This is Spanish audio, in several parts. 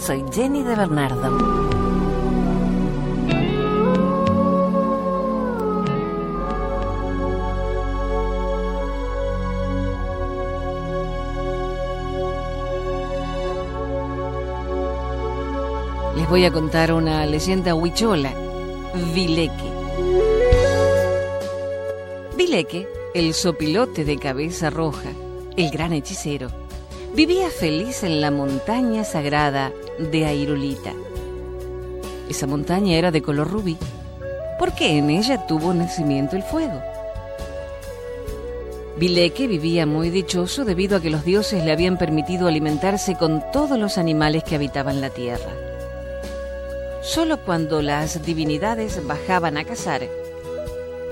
Soy Jenny de Bernardo. Les voy a contar una leyenda huichola, Vileque. Vileque, el sopilote de cabeza roja, el gran hechicero, vivía feliz en la montaña sagrada de Airulita. Esa montaña era de color rubí, porque en ella tuvo nacimiento el fuego. Vileque vivía muy dichoso debido a que los dioses le habían permitido alimentarse con todos los animales que habitaban la tierra. Solo cuando las divinidades bajaban a cazar,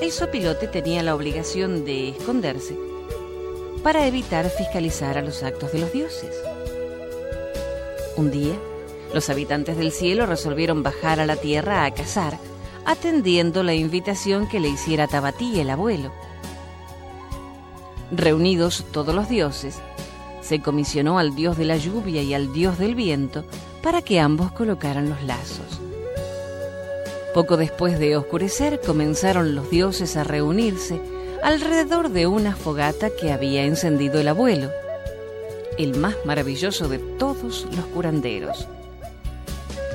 el sopilote tenía la obligación de esconderse para evitar fiscalizar a los actos de los dioses. Un día, los habitantes del cielo resolvieron bajar a la tierra a cazar, atendiendo la invitación que le hiciera Tabatí, el abuelo. Reunidos todos los dioses, se comisionó al dios de la lluvia y al dios del viento para que ambos colocaran los lazos. Poco después de oscurecer comenzaron los dioses a reunirse alrededor de una fogata que había encendido el abuelo, el más maravilloso de todos los curanderos.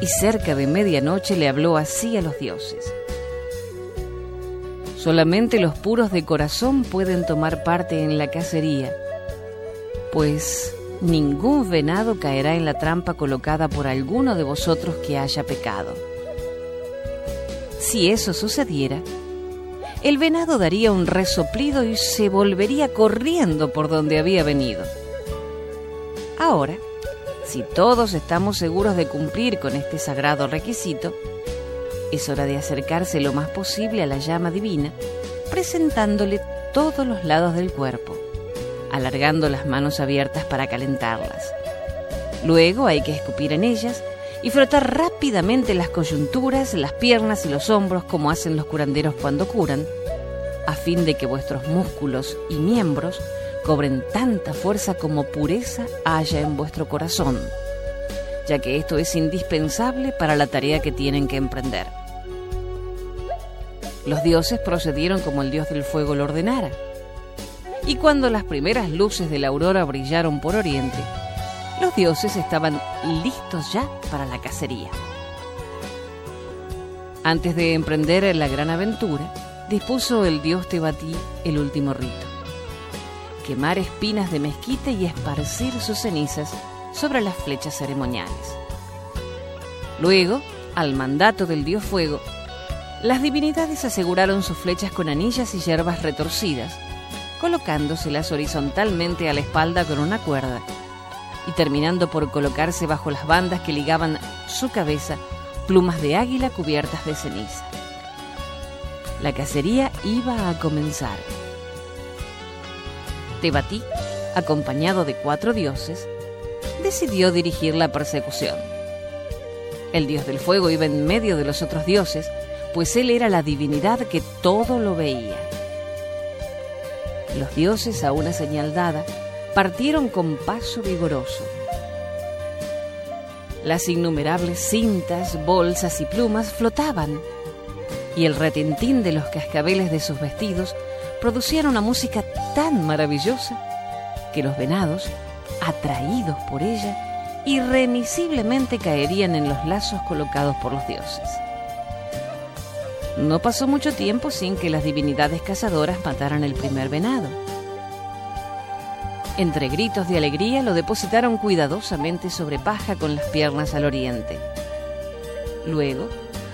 Y cerca de medianoche le habló así a los dioses. Solamente los puros de corazón pueden tomar parte en la cacería, pues ningún venado caerá en la trampa colocada por alguno de vosotros que haya pecado. Si eso sucediera, el venado daría un resoplido y se volvería corriendo por donde había venido. Ahora, si todos estamos seguros de cumplir con este sagrado requisito, es hora de acercarse lo más posible a la llama divina, presentándole todos los lados del cuerpo, alargando las manos abiertas para calentarlas. Luego hay que escupir en ellas y frotar rápidamente las coyunturas, las piernas y los hombros como hacen los curanderos cuando curan, a fin de que vuestros músculos y miembros cobren tanta fuerza como pureza haya en vuestro corazón, ya que esto es indispensable para la tarea que tienen que emprender. Los dioses procedieron como el dios del fuego lo ordenara, y cuando las primeras luces de la aurora brillaron por oriente, los dioses estaban listos ya para la cacería. Antes de emprender la gran aventura, dispuso el dios Tebatí el último rito. Quemar espinas de mezquite y esparcir sus cenizas sobre las flechas ceremoniales. Luego, al mandato del dios fuego, las divinidades aseguraron sus flechas con anillas y hierbas retorcidas, colocándoselas horizontalmente a la espalda con una cuerda y terminando por colocarse bajo las bandas que ligaban su cabeza plumas de águila cubiertas de ceniza. La cacería iba a comenzar. Tebatí, acompañado de cuatro dioses, decidió dirigir la persecución. El dios del fuego iba en medio de los otros dioses, pues él era la divinidad que todo lo veía. Los dioses, a una señal dada, partieron con paso vigoroso. Las innumerables cintas, bolsas y plumas flotaban, y el retintín de los cascabeles de sus vestidos producían una música tan maravillosa que los venados, atraídos por ella, irremisiblemente caerían en los lazos colocados por los dioses. No pasó mucho tiempo sin que las divinidades cazadoras mataran el primer venado. Entre gritos de alegría lo depositaron cuidadosamente sobre paja con las piernas al oriente. Luego,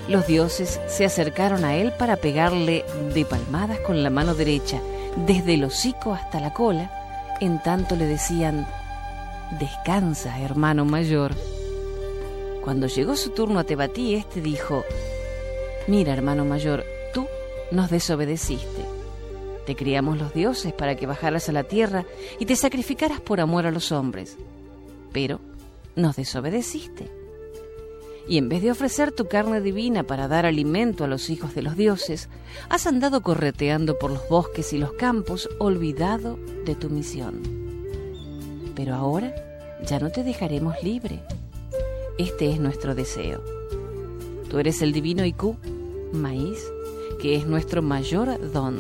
los dioses se acercaron a él para pegarle de palmadas con la mano derecha, desde el hocico hasta la cola, en tanto le decían, Descansa, hermano mayor. Cuando llegó su turno a Tebatí, este dijo, Mira, hermano mayor, tú nos desobedeciste. Te criamos los dioses para que bajaras a la tierra y te sacrificaras por amor a los hombres. Pero nos desobedeciste. Y en vez de ofrecer tu carne divina para dar alimento a los hijos de los dioses, has andado correteando por los bosques y los campos, olvidado de tu misión. Pero ahora ya no te dejaremos libre. Este es nuestro deseo. Tú eres el divino Iku, maíz, que es nuestro mayor don.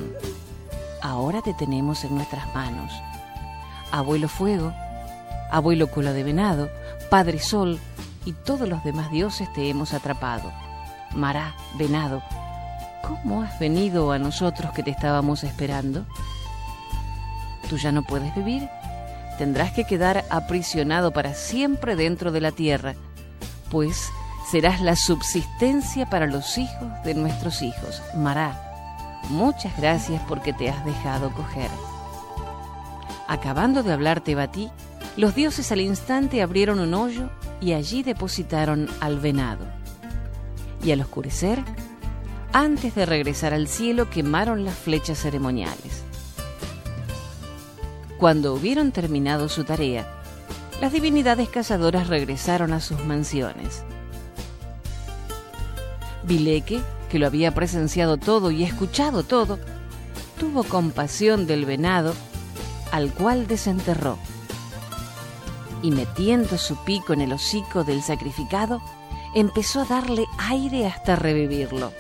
Ahora te tenemos en nuestras manos. Abuelo Fuego, Abuelo Cola de Venado, Padre Sol y todos los demás dioses te hemos atrapado. Mará, Venado, ¿cómo has venido a nosotros que te estábamos esperando? ¿Tú ya no puedes vivir? Tendrás que quedar aprisionado para siempre dentro de la tierra, pues serás la subsistencia para los hijos de nuestros hijos. Mará, muchas gracias porque te has dejado coger. Acabando de hablarte Batí, los dioses al instante abrieron un hoyo y allí depositaron al venado. Y al oscurecer, antes de regresar al cielo, quemaron las flechas ceremoniales. Cuando hubieron terminado su tarea, las divinidades cazadoras regresaron a sus mansiones. Vileque, que lo había presenciado todo y escuchado todo, tuvo compasión del venado, al cual desenterró. Y metiendo su pico en el hocico del sacrificado, empezó a darle aire hasta revivirlo.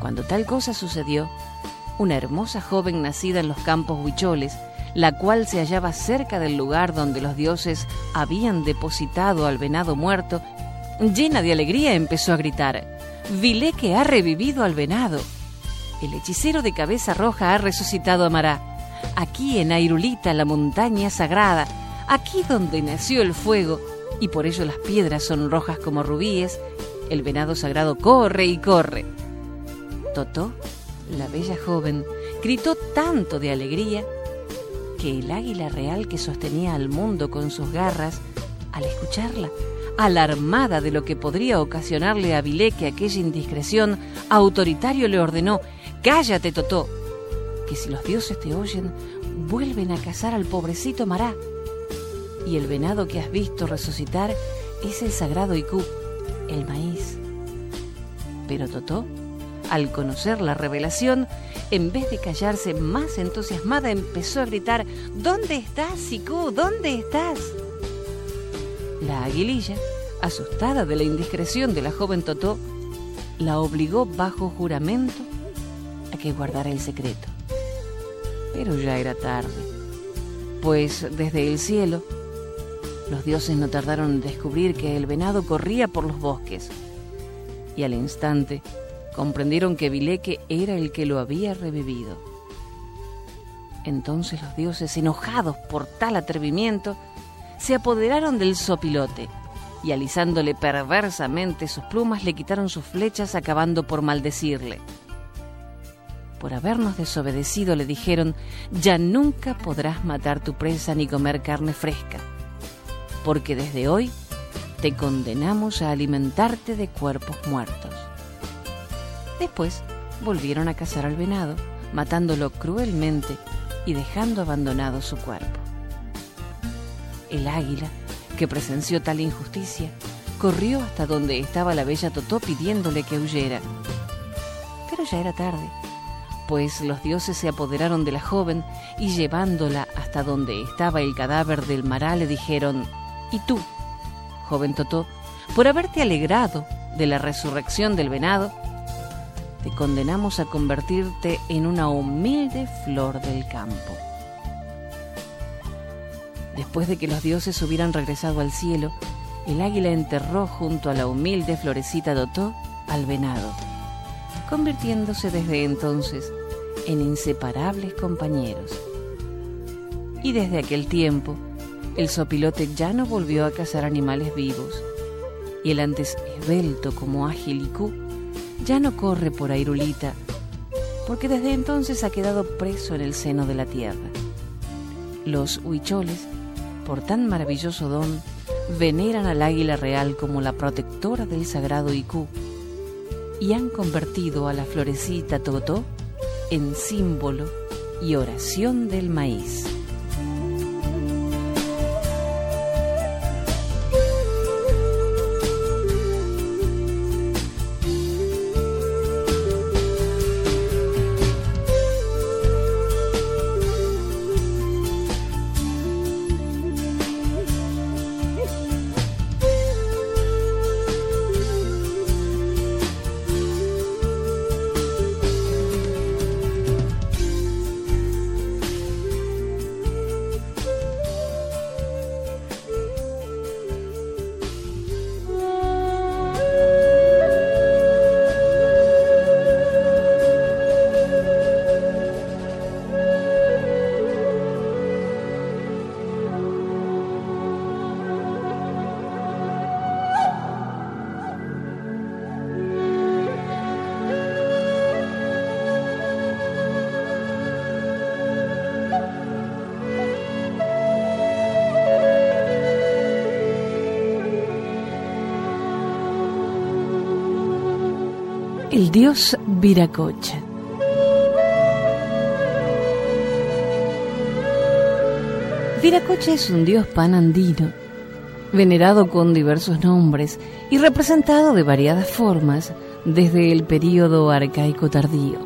Cuando tal cosa sucedió, una hermosa joven nacida en los campos huicholes, la cual se hallaba cerca del lugar donde los dioses habían depositado al venado muerto, llena de alegría empezó a gritar, Vilé que ha revivido al venado. El hechicero de cabeza roja ha resucitado a Mará. Aquí en Airulita, la montaña sagrada, aquí donde nació el fuego, y por ello las piedras son rojas como rubíes, el venado sagrado corre y corre. Totó, la bella joven, gritó tanto de alegría que el águila real que sostenía al mundo con sus garras, al escucharla, alarmada de lo que podría ocasionarle a Vileque aquella indiscreción, autoritario le ordenó, Cállate, Totó, que si los dioses te oyen, vuelven a cazar al pobrecito Mará. Y el venado que has visto resucitar es el sagrado Iku, el maíz. Pero Totó al conocer la revelación, en vez de callarse más entusiasmada, empezó a gritar, ¿Dónde estás, Siku? ¿Dónde estás? La aguililla, asustada de la indiscreción de la joven Totó, la obligó bajo juramento a que guardara el secreto. Pero ya era tarde, pues desde el cielo los dioses no tardaron en descubrir que el venado corría por los bosques y al instante comprendieron que Vileque era el que lo había revivido. Entonces los dioses, enojados por tal atrevimiento, se apoderaron del sopilote y alisándole perversamente sus plumas le quitaron sus flechas acabando por maldecirle. Por habernos desobedecido le dijeron, ya nunca podrás matar tu presa ni comer carne fresca, porque desde hoy te condenamos a alimentarte de cuerpos muertos. Después volvieron a cazar al venado, matándolo cruelmente y dejando abandonado su cuerpo. El águila, que presenció tal injusticia, corrió hasta donde estaba la bella Totó pidiéndole que huyera. Pero ya era tarde, pues los dioses se apoderaron de la joven y llevándola hasta donde estaba el cadáver del mará le dijeron, ¿Y tú, joven Totó, por haberte alegrado de la resurrección del venado, te condenamos a convertirte en una humilde flor del campo. Después de que los dioses hubieran regresado al cielo, el águila enterró junto a la humilde florecita Dotó al venado, convirtiéndose desde entonces en inseparables compañeros. Y desde aquel tiempo, el sopilote ya no volvió a cazar animales vivos, y el antes esbelto como ágil y ya no corre por Airulita, porque desde entonces ha quedado preso en el seno de la tierra. Los huicholes, por tan maravilloso don, veneran al águila real como la protectora del sagrado Iku y han convertido a la florecita Totó en símbolo y oración del maíz. Dios Viracocha. Viracocha es un dios panandino, venerado con diversos nombres y representado de variadas formas desde el período arcaico tardío.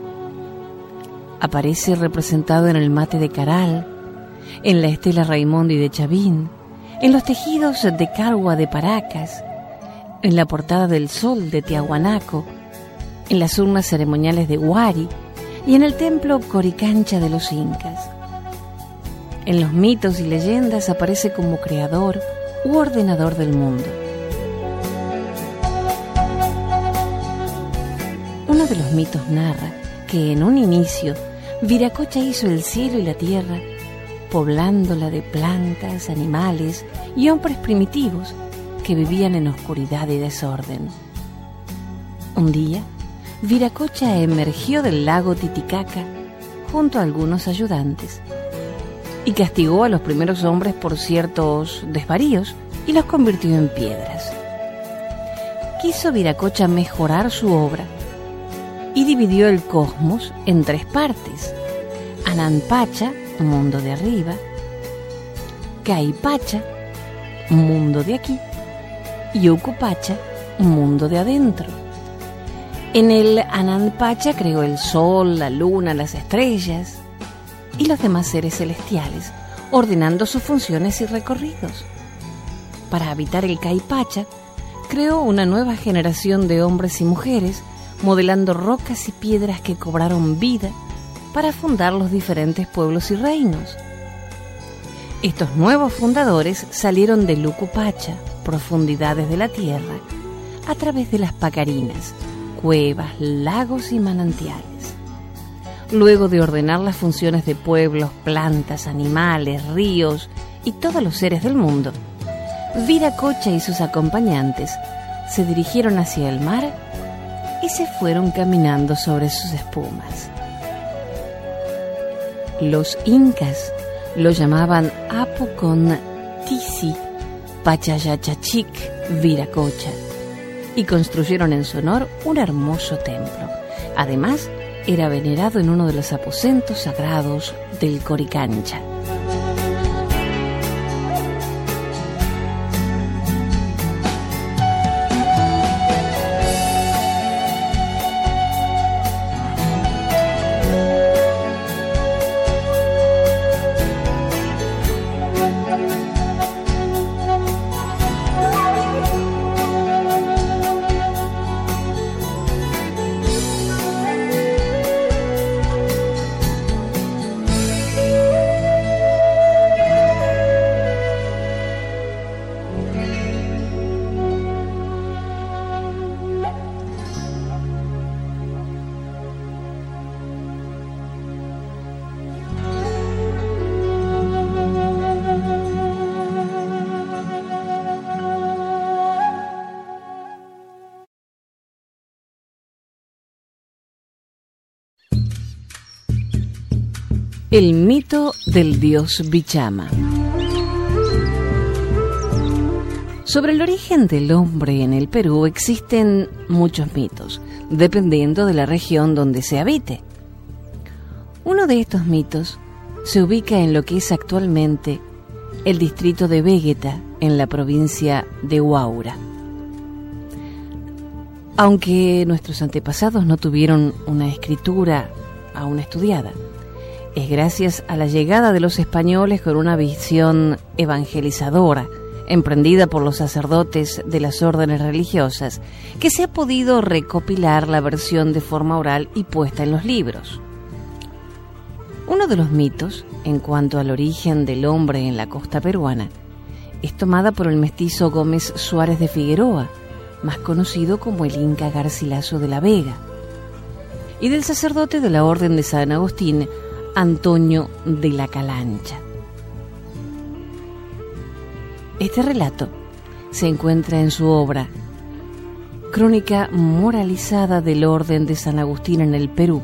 Aparece representado en el mate de Caral, en la estela Raimondi de Chavín, en los tejidos de Cargua de Paracas, en la portada del Sol de Tiahuanaco, en las urnas ceremoniales de Huari y en el templo Coricancha de los Incas. En los mitos y leyendas aparece como creador u ordenador del mundo. Uno de los mitos narra que en un inicio Viracocha hizo el cielo y la tierra, poblándola de plantas, animales y hombres primitivos que vivían en oscuridad y desorden. Un día, Viracocha emergió del lago Titicaca junto a algunos ayudantes y castigó a los primeros hombres por ciertos desvaríos y los convirtió en piedras. Quiso Viracocha mejorar su obra y dividió el cosmos en tres partes: Ananpacha, mundo de arriba, Caipacha, mundo de aquí, y Ucupacha, mundo de adentro. En el Ananpacha creó el sol, la luna, las estrellas y los demás seres celestiales, ordenando sus funciones y recorridos. Para habitar el Caipacha, creó una nueva generación de hombres y mujeres, modelando rocas y piedras que cobraron vida para fundar los diferentes pueblos y reinos. Estos nuevos fundadores salieron de Lucupacha, profundidades de la tierra, a través de las Pacarinas, cuevas, lagos y manantiales. Luego de ordenar las funciones de pueblos, plantas, animales, ríos y todos los seres del mundo, Viracocha y sus acompañantes se dirigieron hacia el mar y se fueron caminando sobre sus espumas. Los incas lo llamaban Apo con Tisi, Pachayachachic, Viracocha y construyeron en su honor un hermoso templo. Además, era venerado en uno de los aposentos sagrados del Coricancha. El mito del dios Bichama. Sobre el origen del hombre en el Perú existen muchos mitos, dependiendo de la región donde se habite. Uno de estos mitos se ubica en lo que es actualmente el distrito de Vegeta, en la provincia de Huaura. Aunque nuestros antepasados no tuvieron una escritura aún estudiada, es gracias a la llegada de los españoles con una visión evangelizadora, emprendida por los sacerdotes de las órdenes religiosas, que se ha podido recopilar la versión de forma oral y puesta en los libros. Uno de los mitos, en cuanto al origen del hombre en la costa peruana, es tomada por el mestizo Gómez Suárez de Figueroa, más conocido como el Inca Garcilaso de la Vega, y del sacerdote de la Orden de San Agustín, Antonio de la Calancha. Este relato se encuentra en su obra Crónica moralizada del Orden de San Agustín en el Perú,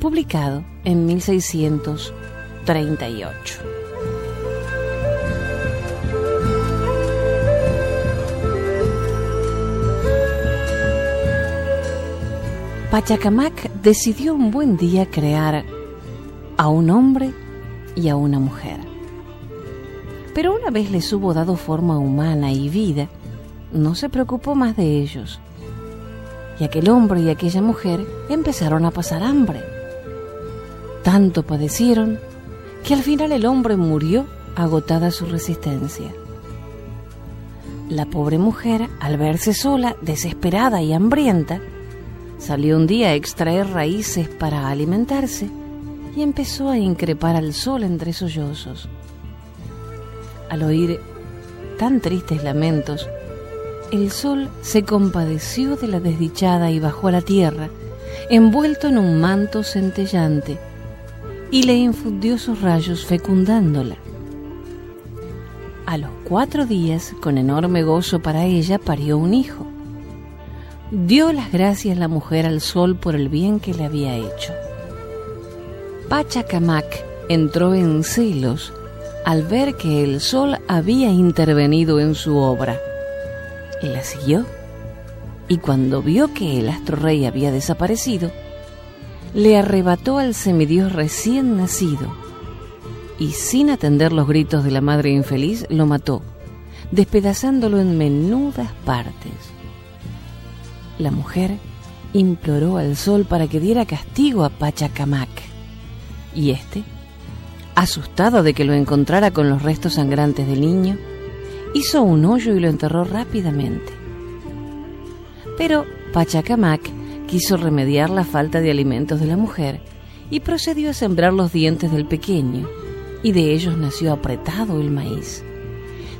publicado en 1638. Pachacamac decidió un buen día crear a un hombre y a una mujer. Pero una vez les hubo dado forma humana y vida, no se preocupó más de ellos. Y aquel hombre y aquella mujer empezaron a pasar hambre. Tanto padecieron que al final el hombre murió agotada su resistencia. La pobre mujer, al verse sola, desesperada y hambrienta, salió un día a extraer raíces para alimentarse y empezó a increpar al sol entre sollozos. Al oír tan tristes lamentos, el sol se compadeció de la desdichada y bajó a la tierra, envuelto en un manto centellante, y le infundió sus rayos fecundándola. A los cuatro días, con enorme gozo para ella, parió un hijo. Dio las gracias la mujer al sol por el bien que le había hecho. Pachacamac entró en celos al ver que el sol había intervenido en su obra. La siguió y cuando vio que el astro rey había desaparecido, le arrebató al semidios recién nacido y sin atender los gritos de la madre infeliz lo mató, despedazándolo en menudas partes. La mujer imploró al sol para que diera castigo a Pachacamac y éste, asustado de que lo encontrara con los restos sangrantes del niño, hizo un hoyo y lo enterró rápidamente. Pero Pachacamac quiso remediar la falta de alimentos de la mujer y procedió a sembrar los dientes del pequeño, y de ellos nació apretado el maíz.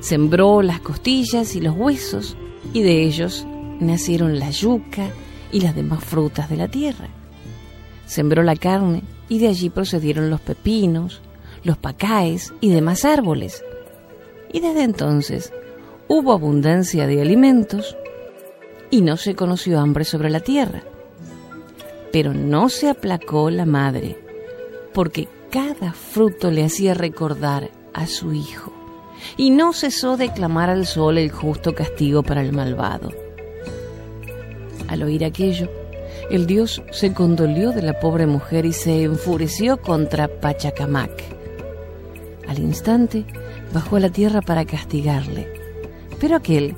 Sembró las costillas y los huesos, y de ellos nacieron la yuca y las demás frutas de la tierra. Sembró la carne y de allí procedieron los pepinos, los pacaes y demás árboles. Y desde entonces hubo abundancia de alimentos y no se conoció hambre sobre la tierra. Pero no se aplacó la madre, porque cada fruto le hacía recordar a su hijo, y no cesó de clamar al sol el justo castigo para el malvado. Al oír aquello, el dios se condolió de la pobre mujer y se enfureció contra Pachacamac. Al instante bajó a la tierra para castigarle, pero aquel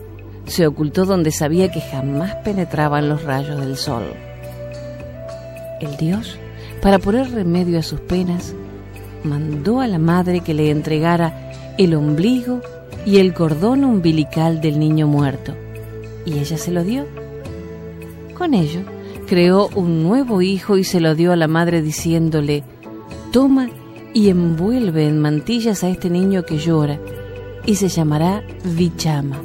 se ocultó donde sabía que jamás penetraban los rayos del sol. El dios, para poner remedio a sus penas, mandó a la madre que le entregara el ombligo y el cordón umbilical del niño muerto, y ella se lo dio. Con ello, creó un nuevo hijo y se lo dio a la madre diciéndole, toma y envuelve en mantillas a este niño que llora, y se llamará Vichama.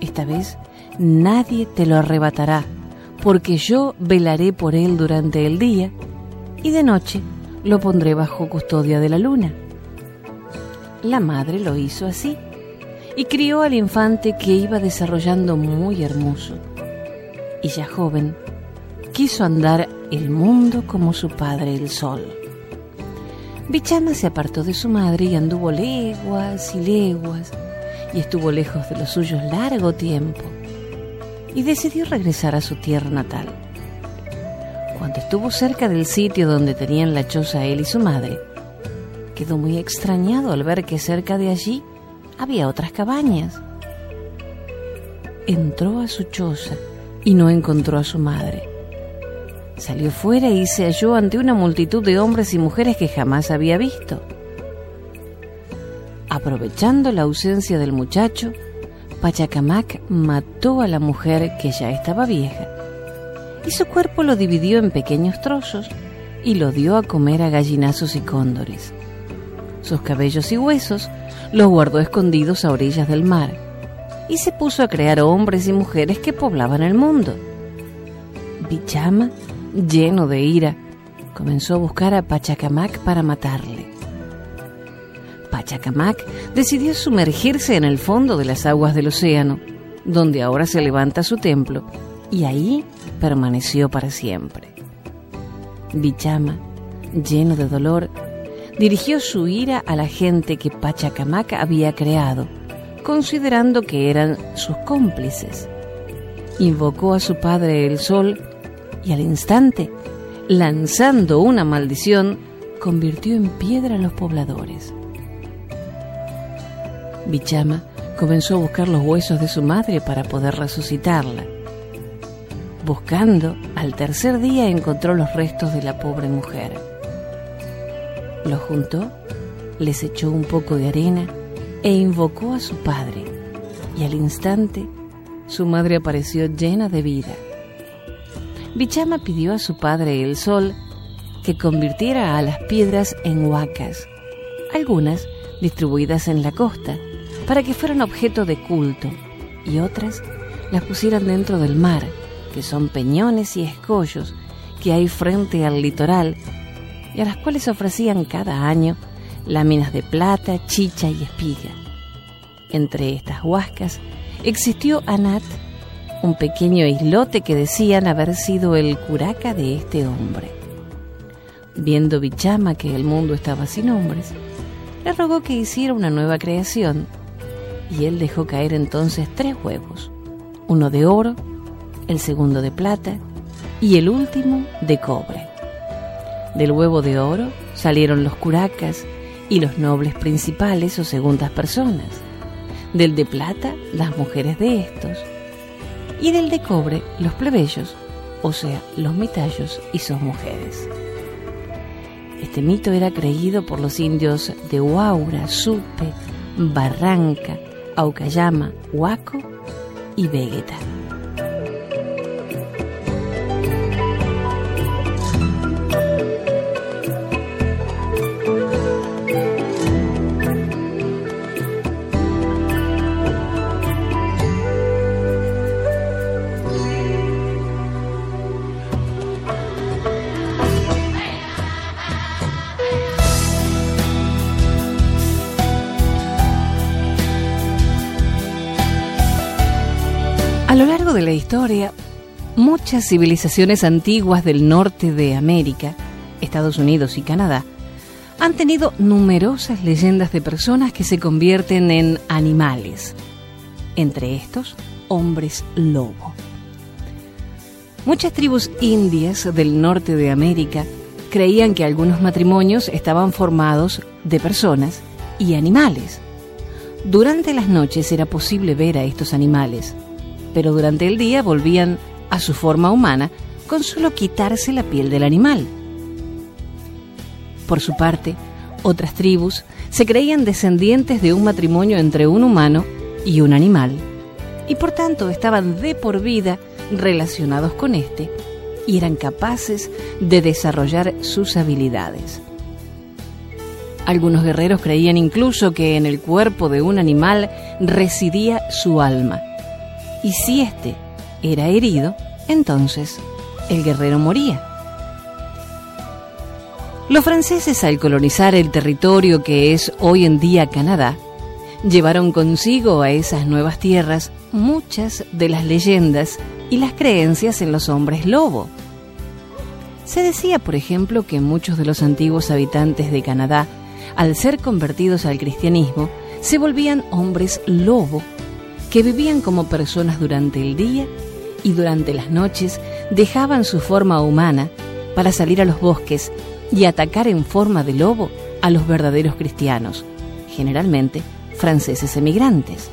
Esta vez nadie te lo arrebatará, porque yo velaré por él durante el día, y de noche lo pondré bajo custodia de la luna. La madre lo hizo así, y crió al infante que iba desarrollando muy hermoso. Y ya joven, quiso andar el mundo como su padre el sol. Bichama se apartó de su madre y anduvo leguas y leguas, y estuvo lejos de los suyos largo tiempo y decidió regresar a su tierra natal. Cuando estuvo cerca del sitio donde tenían la choza él y su madre, quedó muy extrañado al ver que cerca de allí había otras cabañas. Entró a su choza y no encontró a su madre. Salió fuera y se halló ante una multitud de hombres y mujeres que jamás había visto. Aprovechando la ausencia del muchacho, Pachacamac mató a la mujer que ya estaba vieja y su cuerpo lo dividió en pequeños trozos y lo dio a comer a gallinazos y cóndores. Sus cabellos y huesos los guardó escondidos a orillas del mar y se puso a crear hombres y mujeres que poblaban el mundo. Bichama, lleno de ira, comenzó a buscar a Pachacamac para matarle. Pachacamac decidió sumergirse en el fondo de las aguas del océano, donde ahora se levanta su templo, y ahí permaneció para siempre. Bichama, lleno de dolor, dirigió su ira a la gente que Pachacamac había creado, considerando que eran sus cómplices. Invocó a su padre el sol y al instante, lanzando una maldición, convirtió en piedra a los pobladores. Bichama comenzó a buscar los huesos de su madre para poder resucitarla. Buscando, al tercer día encontró los restos de la pobre mujer. Los juntó, les echó un poco de arena e invocó a su padre. Y al instante, su madre apareció llena de vida. Bichama pidió a su padre el sol que convirtiera a las piedras en huacas, algunas distribuidas en la costa, para que fueran objeto de culto, y otras las pusieran dentro del mar, que son peñones y escollos que hay frente al litoral y a las cuales ofrecían cada año láminas de plata, chicha y espiga. Entre estas huascas existió Anat, un pequeño islote que decían haber sido el curaca de este hombre. Viendo Bichama que el mundo estaba sin hombres, le rogó que hiciera una nueva creación y él dejó caer entonces tres huevos, uno de oro, el segundo de plata y el último de cobre. Del huevo de oro salieron los curacas y los nobles principales o segundas personas. Del de plata, las mujeres de estos. Y del de cobre, los plebeyos, o sea, los mitallos y sus mujeres. Este mito era creído por los indios de Huaura, Supe, Barranca, Aucayama, Huaco y Vegeta. Muchas civilizaciones antiguas del norte de América, Estados Unidos y Canadá, han tenido numerosas leyendas de personas que se convierten en animales, entre estos hombres lobo. Muchas tribus indias del norte de América creían que algunos matrimonios estaban formados de personas y animales. Durante las noches era posible ver a estos animales, pero durante el día volvían a su forma humana con solo quitarse la piel del animal. Por su parte, otras tribus se creían descendientes de un matrimonio entre un humano y un animal, y por tanto estaban de por vida relacionados con éste y eran capaces de desarrollar sus habilidades. Algunos guerreros creían incluso que en el cuerpo de un animal residía su alma, y si éste era herido, entonces el guerrero moría. Los franceses al colonizar el territorio que es hoy en día Canadá, llevaron consigo a esas nuevas tierras muchas de las leyendas y las creencias en los hombres lobo. Se decía, por ejemplo, que muchos de los antiguos habitantes de Canadá, al ser convertidos al cristianismo, se volvían hombres lobo que vivían como personas durante el día y durante las noches dejaban su forma humana para salir a los bosques y atacar en forma de lobo a los verdaderos cristianos, generalmente franceses emigrantes.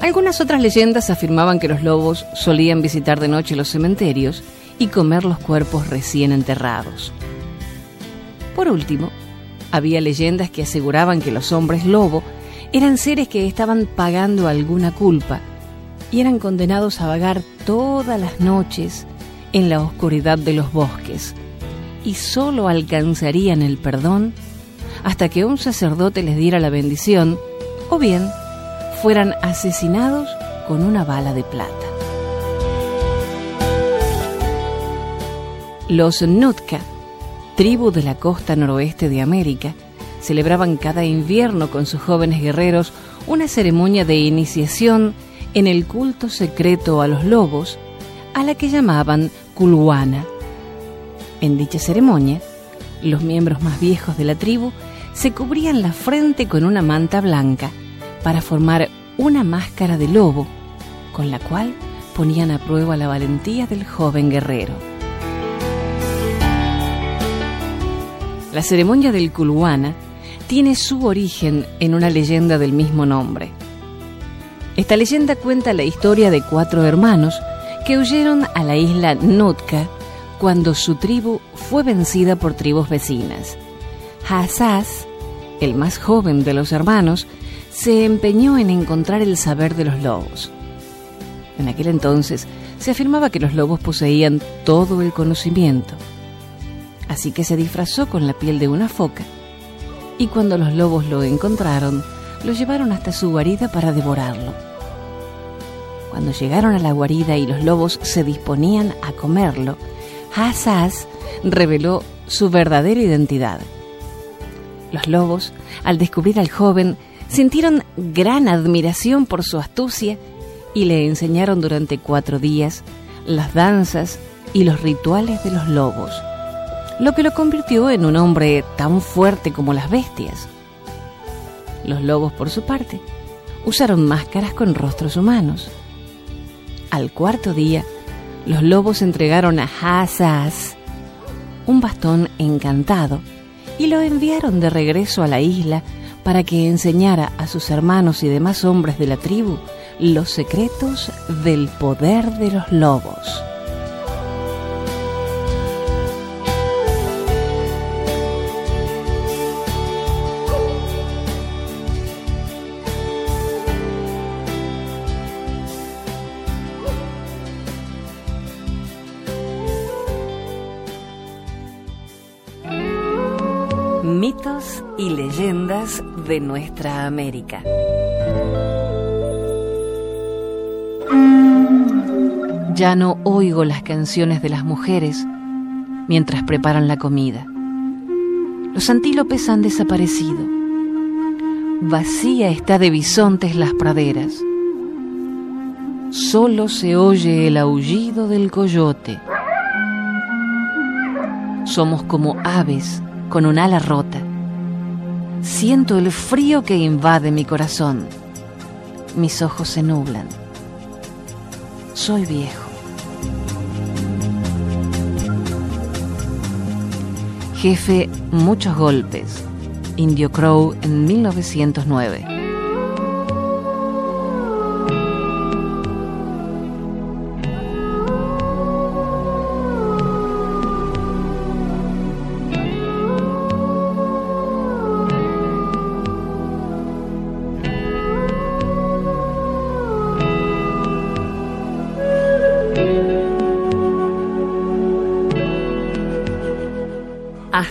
Algunas otras leyendas afirmaban que los lobos solían visitar de noche los cementerios y comer los cuerpos recién enterrados. Por último, había leyendas que aseguraban que los hombres lobo eran seres que estaban pagando alguna culpa y eran condenados a vagar todas las noches en la oscuridad de los bosques y solo alcanzarían el perdón hasta que un sacerdote les diera la bendición o bien fueran asesinados con una bala de plata. Los Nutka, tribu de la costa noroeste de América, celebraban cada invierno con sus jóvenes guerreros una ceremonia de iniciación en el culto secreto a los lobos, a la que llamaban Kulwana. En dicha ceremonia, los miembros más viejos de la tribu se cubrían la frente con una manta blanca para formar una máscara de lobo, con la cual ponían a prueba la valentía del joven guerrero. La ceremonia del Kulwana tiene su origen en una leyenda del mismo nombre. Esta leyenda cuenta la historia de cuatro hermanos que huyeron a la isla Nootka cuando su tribu fue vencida por tribus vecinas. Hassas, el más joven de los hermanos, se empeñó en encontrar el saber de los lobos. En aquel entonces se afirmaba que los lobos poseían todo el conocimiento. Así que se disfrazó con la piel de una foca y cuando los lobos lo encontraron, lo llevaron hasta su guarida para devorarlo. Cuando llegaron a la guarida y los lobos se disponían a comerlo, Hassas reveló su verdadera identidad. Los lobos, al descubrir al joven, sintieron gran admiración por su astucia y le enseñaron durante cuatro días las danzas y los rituales de los lobos, lo que lo convirtió en un hombre tan fuerte como las bestias. Los lobos, por su parte, usaron máscaras con rostros humanos. Al cuarto día, los lobos entregaron a Hassas un bastón encantado y lo enviaron de regreso a la isla para que enseñara a sus hermanos y demás hombres de la tribu los secretos del poder de los lobos. De nuestra América. Ya no oigo las canciones de las mujeres mientras preparan la comida. Los antílopes han desaparecido. Vacía está de bisontes las praderas. Solo se oye el aullido del coyote. Somos como aves con un ala rota. Siento el frío que invade mi corazón. Mis ojos se nublan. Soy viejo. Jefe, muchos golpes. Indio Crow en 1909.